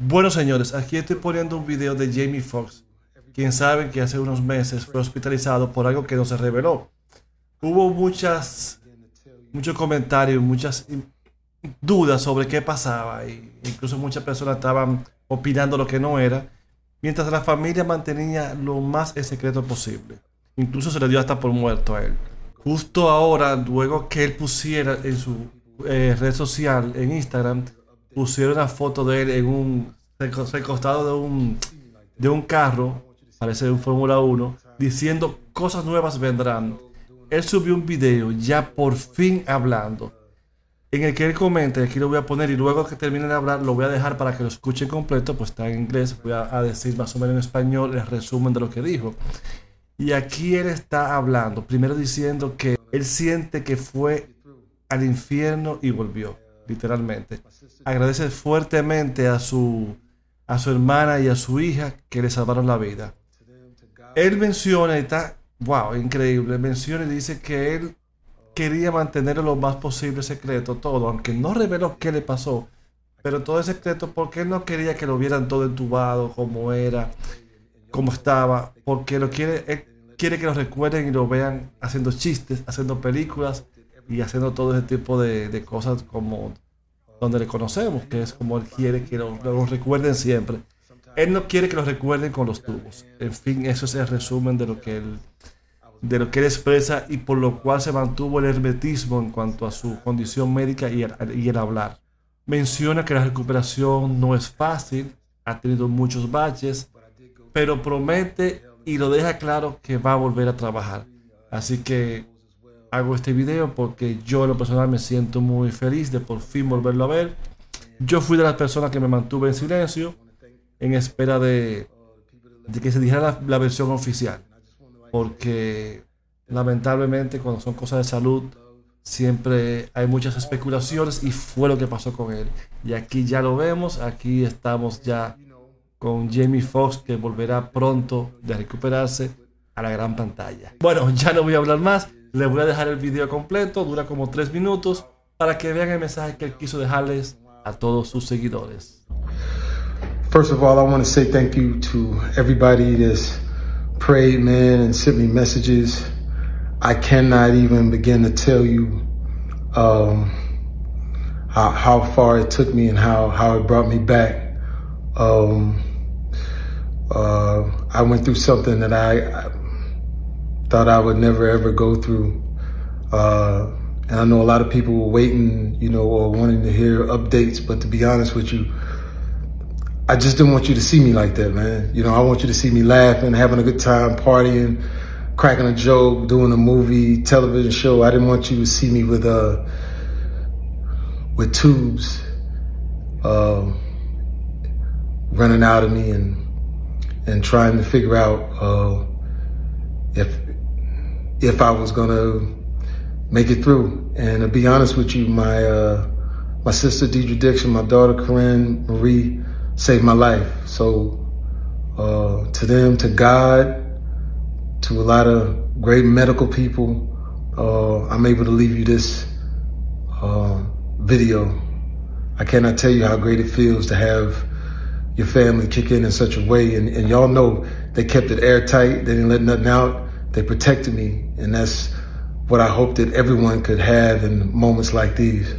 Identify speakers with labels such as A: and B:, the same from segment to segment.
A: Bueno, señores, aquí estoy poniendo un video de Jamie Foxx, quien sabe que hace unos meses fue hospitalizado por algo que no se reveló. Hubo muchas, muchos comentarios, muchas dudas sobre qué pasaba, e incluso muchas personas estaban opinando lo que no era, mientras la familia mantenía lo más secreto posible. Incluso se le dio hasta por muerto a él. Justo ahora, luego que él pusiera en su eh, red social, en Instagram, pusieron una foto de él en un recostado de un, de un carro, parece un Fórmula 1, diciendo cosas nuevas vendrán. Él subió un video ya por fin hablando, en el que él comenta, aquí lo voy a poner y luego que termine de hablar lo voy a dejar para que lo escuchen completo, pues está en inglés, voy a, a decir más o menos en español el resumen de lo que dijo. Y aquí él está hablando, primero diciendo que él siente que fue al infierno y volvió literalmente. Agradece fuertemente a su, a su hermana y a su hija que le salvaron la vida. Él menciona, y está, wow, increíble, menciona y dice que él quería mantenerlo lo más posible secreto, todo, aunque no reveló qué le pasó, pero todo es secreto porque él no quería que lo vieran todo entubado, como era, como estaba, porque lo quiere, él quiere que lo recuerden y lo vean haciendo chistes, haciendo películas, y haciendo todo ese tipo de, de, cosas como donde le conocemos, que es como él quiere que lo, lo, recuerden siempre. Él no quiere que lo recuerden con los tubos. En fin, eso es el resumen de lo que él, de lo que él expresa y por lo cual se mantuvo el hermetismo en cuanto a su condición médica y el, y el hablar. Menciona que la recuperación no es fácil, ha tenido muchos baches, pero promete y lo deja claro que va a volver a trabajar. Así que hago este video porque yo en lo personal me siento muy feliz de por fin volverlo a ver. Yo fui de las personas que me mantuve en silencio en espera de, de que se dijera la, la, versión oficial. Porque lamentablemente cuando son cosas de salud siempre hay muchas especulaciones y fue lo que pasó con él. Y aquí ya lo vemos, aquí estamos ya con Jamie Foxx que volverá pronto de recuperarse a la gran pantalla. Bueno, ya no voy a hablar más. Les voy a dejar el video completo, dura como 3 minutos, para que vean el mensaje que él quiso dejarles a todos sus seguidores.
B: First of all, I want to say thank you to everybody that's prayed, man, and sent me messages. I cannot even begin to tell you um, how, how, far it took me and how, how it brought me back. Um, uh, I went through something that I, thought I would never ever go through. Uh, and I know a lot of people were waiting, you know, or wanting to hear updates. But to be honest with you, I just didn't want you to see me like that, man. You know, I want you to see me laughing, having a good time, partying, cracking a joke, doing a movie, television show. I didn't want you to see me with uh with tubes uh, running out of me and and trying to figure out uh, if if I was gonna make it through. And to be honest with you, my uh, my sister Deidra Dixon, my daughter Corinne Marie saved my life. So uh, to them, to God, to a lot of great medical people, uh, I'm able to leave you this uh, video. I cannot tell you how great it feels to have your family kick in in such a way. And, and y'all know they kept it airtight. They didn't let nothing out. They protected me, and that's what I hope that everyone could have in moments like these.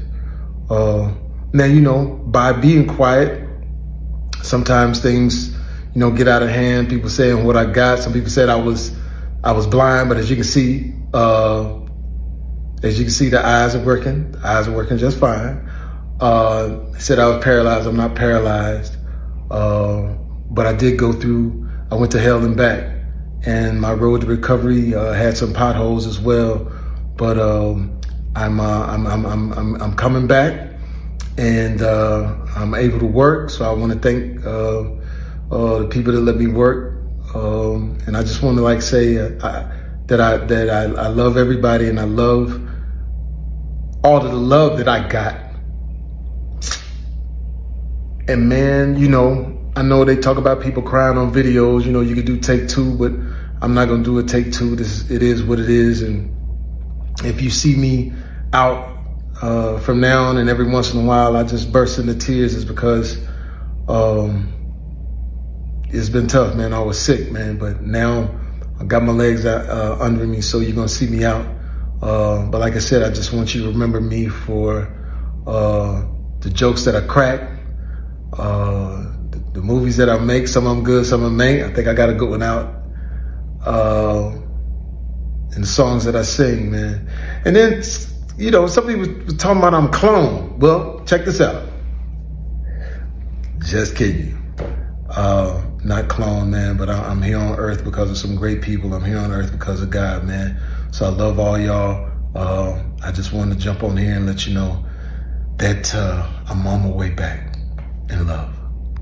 B: Uh, now, you know, by being quiet, sometimes things, you know, get out of hand. People saying what I got. Some people said I was, I was blind, but as you can see, uh, as you can see, the eyes are working. The eyes are working just fine. Uh, said I was paralyzed. I'm not paralyzed. Uh, but I did go through, I went to hell and back and my road to recovery uh, had some potholes as well. But um, I'm, uh, I'm, I'm, I'm, I'm coming back and uh, I'm able to work. So I want to thank uh, uh, the people that let me work. Um, and I just want to like say uh, I, that I that I, I love everybody and I love all of the love that I got. And man, you know, I know they talk about people crying on videos. You know, you could do take two, but I'm not gonna do a take two. This it is what it is. And if you see me out uh, from now on and every once in a while, I just burst into tears, is because Um, it's been tough, man. I was sick, man, but now I got my legs out, uh, under me, so you're gonna see me out. Uh, but like I said, I just want you to remember me for uh, the jokes that I crack, uh, the, movies that I make. Some of them good, some of them ain't. I think I got a good one out. Uh, and the songs that I sing, man. And then, you know, some people were talking about I'm clone. Well, check this out. Just kidding. Uh, not clone, man, but I, am here on earth because of some great people. I'm here on earth because of God, man. So I love all y'all. Uh, I just wanted to jump on here and let you know that uh, I'm on my way back in love.